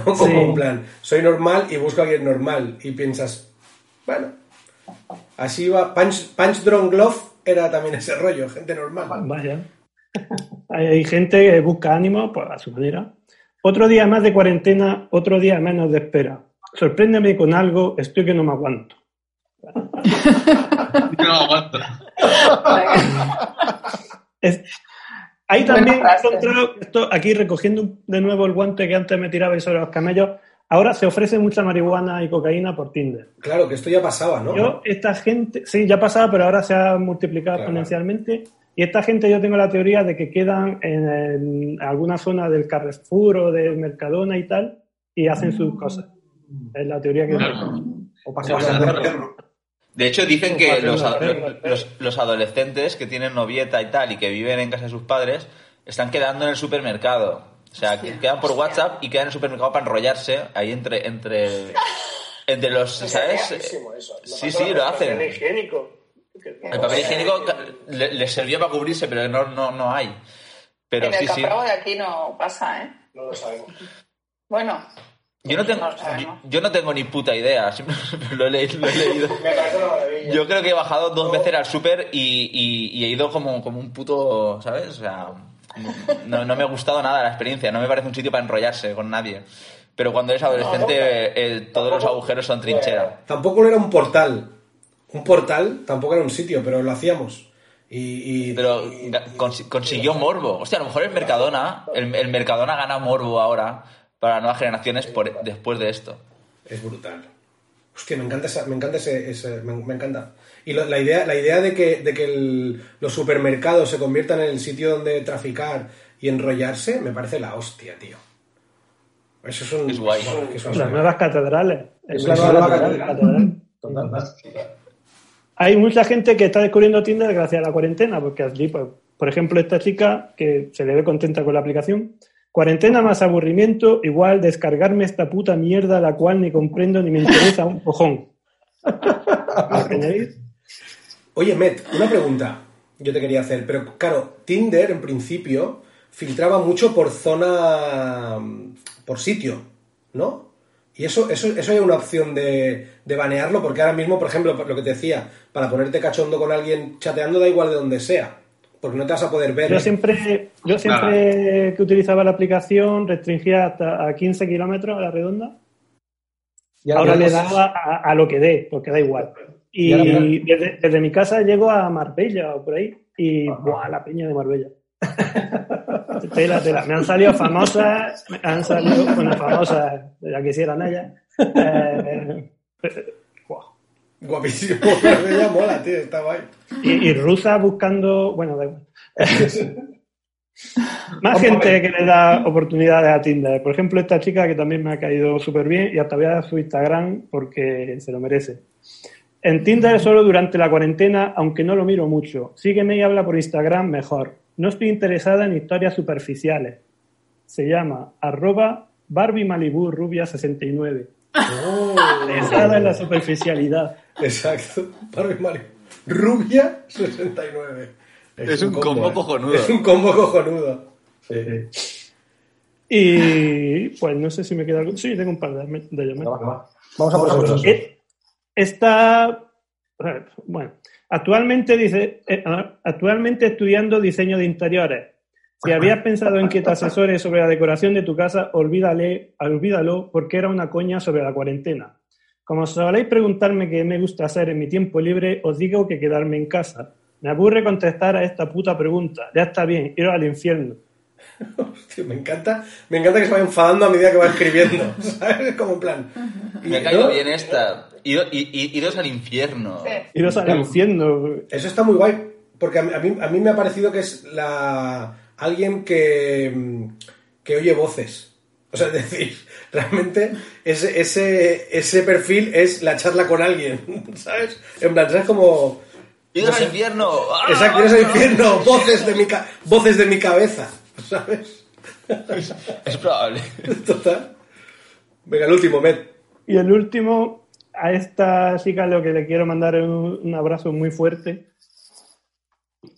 Como Sí. en plan, soy normal y busco a alguien normal. Y piensas, bueno, así va. Punch, Punch Drunk Glove era también ese rollo, gente normal. Vaya. Hay, gente que busca ánimo pues, a su manera. Otro día más de cuarentena, otro día menos de espera. Sorpréndeme con algo, estoy que no me aguanto. No aguanto. Es- Ahí también he encontrado esto, aquí recogiendo de nuevo el guante que antes me tiraba sobre los camellos, ahora se ofrece mucha marihuana y cocaína por Tinder. Claro, que esto ya pasaba, ¿no? Yo, esta gente, sí, ya pasaba, pero ahora se ha multiplicado Claro. exponencialmente. Y esta gente, yo tengo la teoría de que quedan en, en alguna zona del Carrefour o del Mercadona y tal, y hacen sus cosas. Es la teoría que tengo. O de hecho, dicen que los, los, los adolescentes que tienen novieta y tal y que viven en casa de sus padres están quedando en el supermercado. O sea, que quedan por WhatsApp y quedan en el supermercado para enrollarse ahí entre entre entre los, ¿sabes? Sí, sí, lo hacen. higiénico. El papel higiénico le- les servía para cubrirse, pero no, no, no hay. Pero en sí, el sí. de aquí no pasa, ¿eh? No lo sabemos. Bueno, Yo no tengo, No yo, yo no tengo ni puta idea, lo he, leído- lo he leído. Me parece una maravilla. Yo creo que he bajado dos veces al súper y, y- y he ido como, como un puto, ¿sabes? O sea, no, no me ha gustado nada la experiencia, no me parece un sitio para enrollarse con nadie. Pero cuando eres adolescente, eh, todos los agujeros son trinchera. Tampoco era un portal. Un portal tampoco era un sitio, pero lo hacíamos. Y, y- Pero consiguió morbo. Hostia, a lo mejor el Mercadona, el, el Mercadona gana morbo ahora para nuevas generaciones por, después de esto. es brutal. Hostia, me encanta esa, me encanta ese, ese- me, me encanta. Y lo- la idea, la idea de que, de que el- los supermercados se conviertan en el sitio donde traficar y enrollarse, me parece la hostia, tío. Eso es un... Es guay. Bueno, que eso es Las nuevas catedrales. Es la nueva catedral. Total. Hay mucha gente que está descubriendo Tinder gracias a la cuarentena, porque allí, pues, por ejemplo, esta chica que se le ve contenta con la aplicación. Cuarentena más aburrimiento, igual descargarme esta puta mierda la cual ni comprendo ni me interesa un cojón. Oye, Met, una pregunta yo te quería hacer, pero claro, Tinder en principio filtraba mucho por zona, por sitio, ¿no? Y eso, eso, eso hay una opción de, de banearlo, porque ahora mismo, por ejemplo, lo que te decía, para ponerte cachondo con alguien chateando da igual de donde sea, porque no te vas a poder ver. Yo siempre, yo siempre que utilizaba la aplicación restringía hasta a 15 kilómetros a la redonda. Y Ahora le daba a, a lo que dé, porque da igual. Y desde, desde mi casa llego a Marbella o por ahí, y ¡buah! la peña de Marbella. tela, tela. Me han salido famosas, me han salido, bueno, famosas, ya quisiera Naya. Eh, eh. Guapísimo, ella mola, tío, está guay. y, y rusas buscando, bueno, da igual. Más gente que le da oportunidades a Tinder. Por ejemplo, esta chica que también me ha caído súper bien y hasta voy a dar su Instagram porque se lo merece. En Tinder solo durante la cuarentena, aunque no lo miro mucho. Sígueme y habla por Instagram mejor. No estoy interesada en historias superficiales. Se llama arroba Barbie Malibu Rubia 69. Interesada en la superficialidad. Exacto. Barbie Mali- Rubia 69. Es un combo ¿eh? cojonudo. Es un combo cojonudo. Sí. Y pues no sé si me queda algo. Sí, tengo un par de, de ellos. Va, va. Vamos a por vosotros. Eh, Está, bueno, actualmente dice, eh, actualmente estudiando diseño de interiores. Si habías pensado en que te asesores sobre la decoración de tu casa, olvídale, olvídalo porque era una coña sobre la cuarentena. Como soléis preguntarme qué me gusta hacer en mi tiempo libre, os digo que quedarme en casa. Me aburre contestar a esta puta pregunta. Ya está bien, iros al infierno. Hostia, me encanta, me encanta que se vaya enfadando a medida que va escribiendo. ¿Sabes? Como en plan. Me ha caído ¿no? bien esta. Ido- i- i- Iros al infierno. Iros al infierno. Eso está muy guay. Porque a mí, a mí, me ha parecido que es la alguien que, que oye voces. O sea, es decir, realmente ese, ese, ese perfil es la charla con alguien. ¿Sabes? En plan, ¿sabes? Como. Iros no sé. al infierno. ¡Ah! Exacto, eres el infierno, voces de mi, ca- voces de mi cabeza. ¿Sabes? Es probable. Total. Venga, el último, Met. Y el último, a esta chica lo que le quiero mandar es un, un abrazo muy fuerte.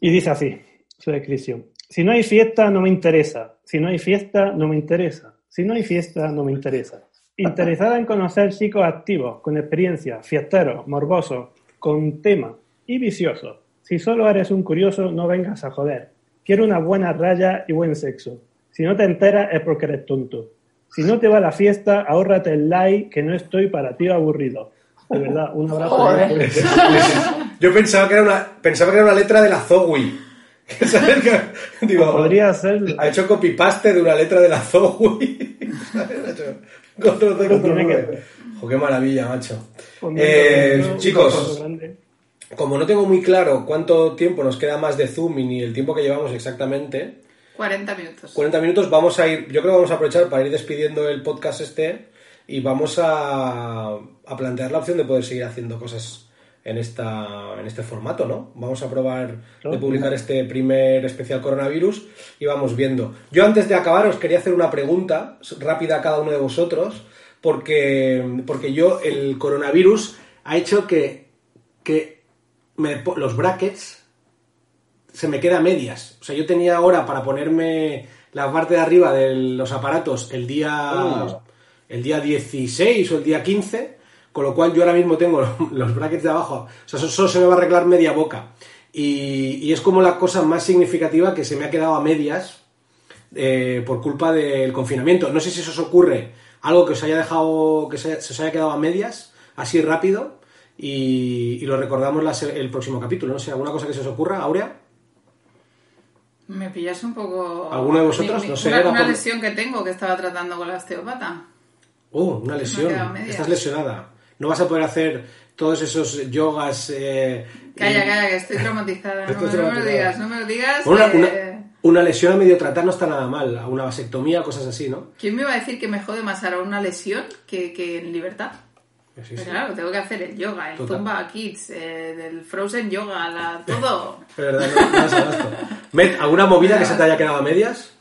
Y dice así, su descripción. Si no hay fiesta, no me interesa. Si no hay fiesta, no me interesa. Si no hay fiesta, no me interesa. Interesada en conocer chicos activos, con experiencia, fiesteros, morbosos, con tema y viciosos. Si solo eres un curioso, no vengas a joder. Quiero una buena raya y buen sexo. Si no te enteras es porque eres tonto. Si no te va la fiesta, ahórrate el like, que no estoy para ti aburrido. De verdad, un abrazo. Yo pensaba que era una, pensaba que era una letra de la Zowie. Digo, Podría ser. ha hecho copy-paste de una letra de la Jo, qué maravilla, macho. Eh, chicos, como no tengo muy claro cuánto tiempo nos queda más de Zoom y ni el tiempo que llevamos exactamente, 40 minutos. 40 minutos, vamos a ir, yo creo que vamos a aprovechar para ir despidiendo el podcast este y vamos a, a plantear la opción de poder seguir haciendo cosas en esta en este formato, ¿no? Vamos a probar de publicar este primer especial coronavirus y vamos viendo. Yo antes de acabar os quería hacer una pregunta rápida a cada uno de vosotros porque porque yo el coronavirus ha hecho que que me los brackets se me queda a medias. O sea, yo tenía ahora para ponerme la parte de arriba de los aparatos el día, el día 16 o el día 15, con lo cual yo ahora mismo tengo los brackets de abajo. O sea, solo se me va a arreglar media boca. Y, y es como la cosa más significativa que se me ha quedado a medias eh, por culpa del confinamiento. No sé si eso os ocurre, algo que os haya dejado, que se, se os haya quedado a medias, así rápido, y, y lo recordamos la se- el próximo capítulo. No sé, ¿alguna cosa que se os ocurra, Aurea? Me pillas un poco... ¿Alguno de vosotros? Mi- mi- No sé, Una, era una por- lesión que tengo que estaba tratando con la osteópata. Oh, una lesión. Estás lesionada. No vas a poder hacer todos esos yogas. eh, Calla, calla, que estoy traumatizada. No, me- no me lo digas, no me lo digas. Una, que- una- una lesión a medio tratar no está nada mal. Una vasectomía, cosas así, ¿no? ¿Quién me iba a decir que me jode más ahora una lesión que, que en libertad? Sí, Pero sí. Claro, tengo que hacer el yoga, el Total. Zumba Kids, eh, del Frozen Yoga, la, todo. De verdad, no, no ¿alguna movida que se te haya quedado a medias?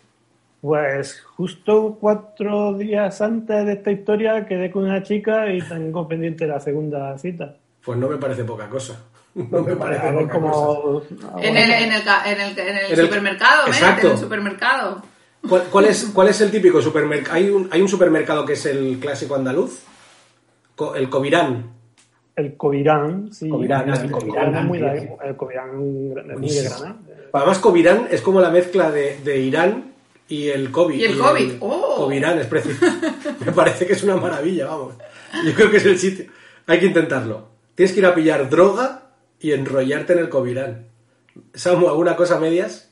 Pues justo cuatro días antes de esta historia quedé con una chica y tengo pendiente la segunda cita. Pues no me parece poca cosa. No me parece A ver poca cosa. En el, en el, en el, en el supermercado, ¿ves? Exacto. En el supermercado. ¿Cuál, cuál es, ¿Cuál es el típico supermercado? ¿Hay un, ¿Hay un supermercado que es el clásico andaluz? Co- el Covirán. El Covirán, sí. Covirán, el el Covirán es muy, el Covirán es muy de. Granada. Además, Covirán es como la mezcla de, de Irán y el COVID. Y el COVID, ¡oh! Covirán es preciso. Me parece que es una maravilla, vamos. Yo creo que es el sitio. Hay que intentarlo. Tienes que ir a pillar droga y enrollarte en el Covirán. Samu, ¿alguna cosa a medias?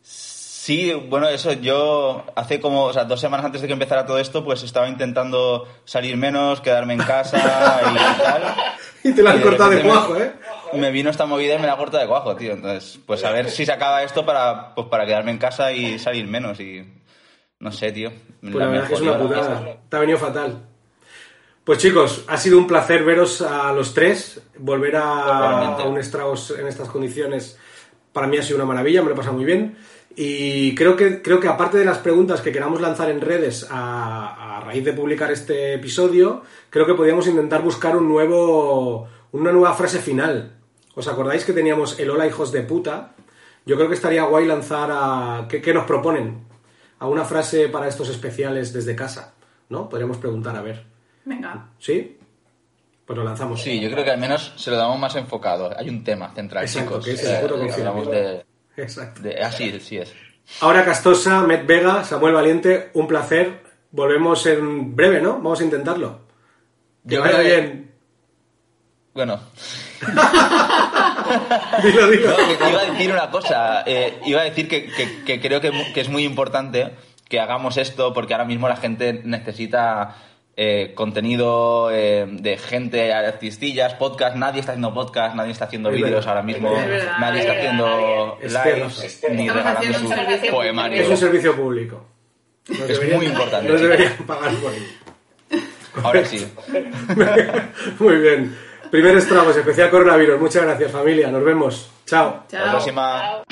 Sí, bueno, eso yo hace como, o sea, dos semanas antes de que empezara todo esto, pues estaba intentando salir menos, quedarme en casa y tal. Y te la han Y de cortado de repente me- cuajo, ¿eh? Me vino esta movida y me la corta de cuajo, tío. Entonces, pues a ver si se acaba esto para, pues para quedarme en casa y salir menos y... No sé, tío. Pues la verdad es que es una putada. Te ha venido fatal. Pues chicos, ha sido un placer veros a los tres. Volver a, un estragos en estas condiciones para mí ha sido una maravilla, me lo he pasado muy bien. Y creo que, creo que aparte de las preguntas que queramos lanzar en redes a, a raíz de publicar este episodio, creo que podríamos intentar buscar un nuevo, una nueva frase final. ¿Os acordáis que teníamos el hola hijos de puta? Yo creo que estaría guay lanzar a... ¿Qué, qué nos proponen? A una frase para estos especiales desde casa, ¿no? Podríamos preguntar, a ver. Venga. ¿Sí? Pues lo lanzamos. Sí, yo creo que al menos se lo damos más enfocado. Hay un tema central, Exacto, chicos. que es el Eh, hablamos de, Exacto. de... Ah, sí, es. Ahora Castosa, Met Vega, Samuel Valiente, un placer. Volvemos en breve, ¿no? Vamos a intentarlo. Que Yo vaya creo que- bien. Bueno, Dilo, dilo. No, que iba a decir una cosa. eh, iba a decir que, que- que creo que, es muy importante que hagamos esto porque ahora mismo la gente necesita eh, contenido eh, de gente, artistillas, podcast. Nadie está haciendo podcast, nadie está haciendo vídeos ahora mismo, Es verdad, nadie es está verdad. haciendo Es lives ni Estamos regalando sus poemarios. Es un servicio público. Nos Es muy importante, Nos deberían pagar por ello. Ahora sí. Muy bien. Primer estragos, especial coronavirus. Muchas gracias, familia. Nos vemos. Chao. Hasta la Chao. próxima.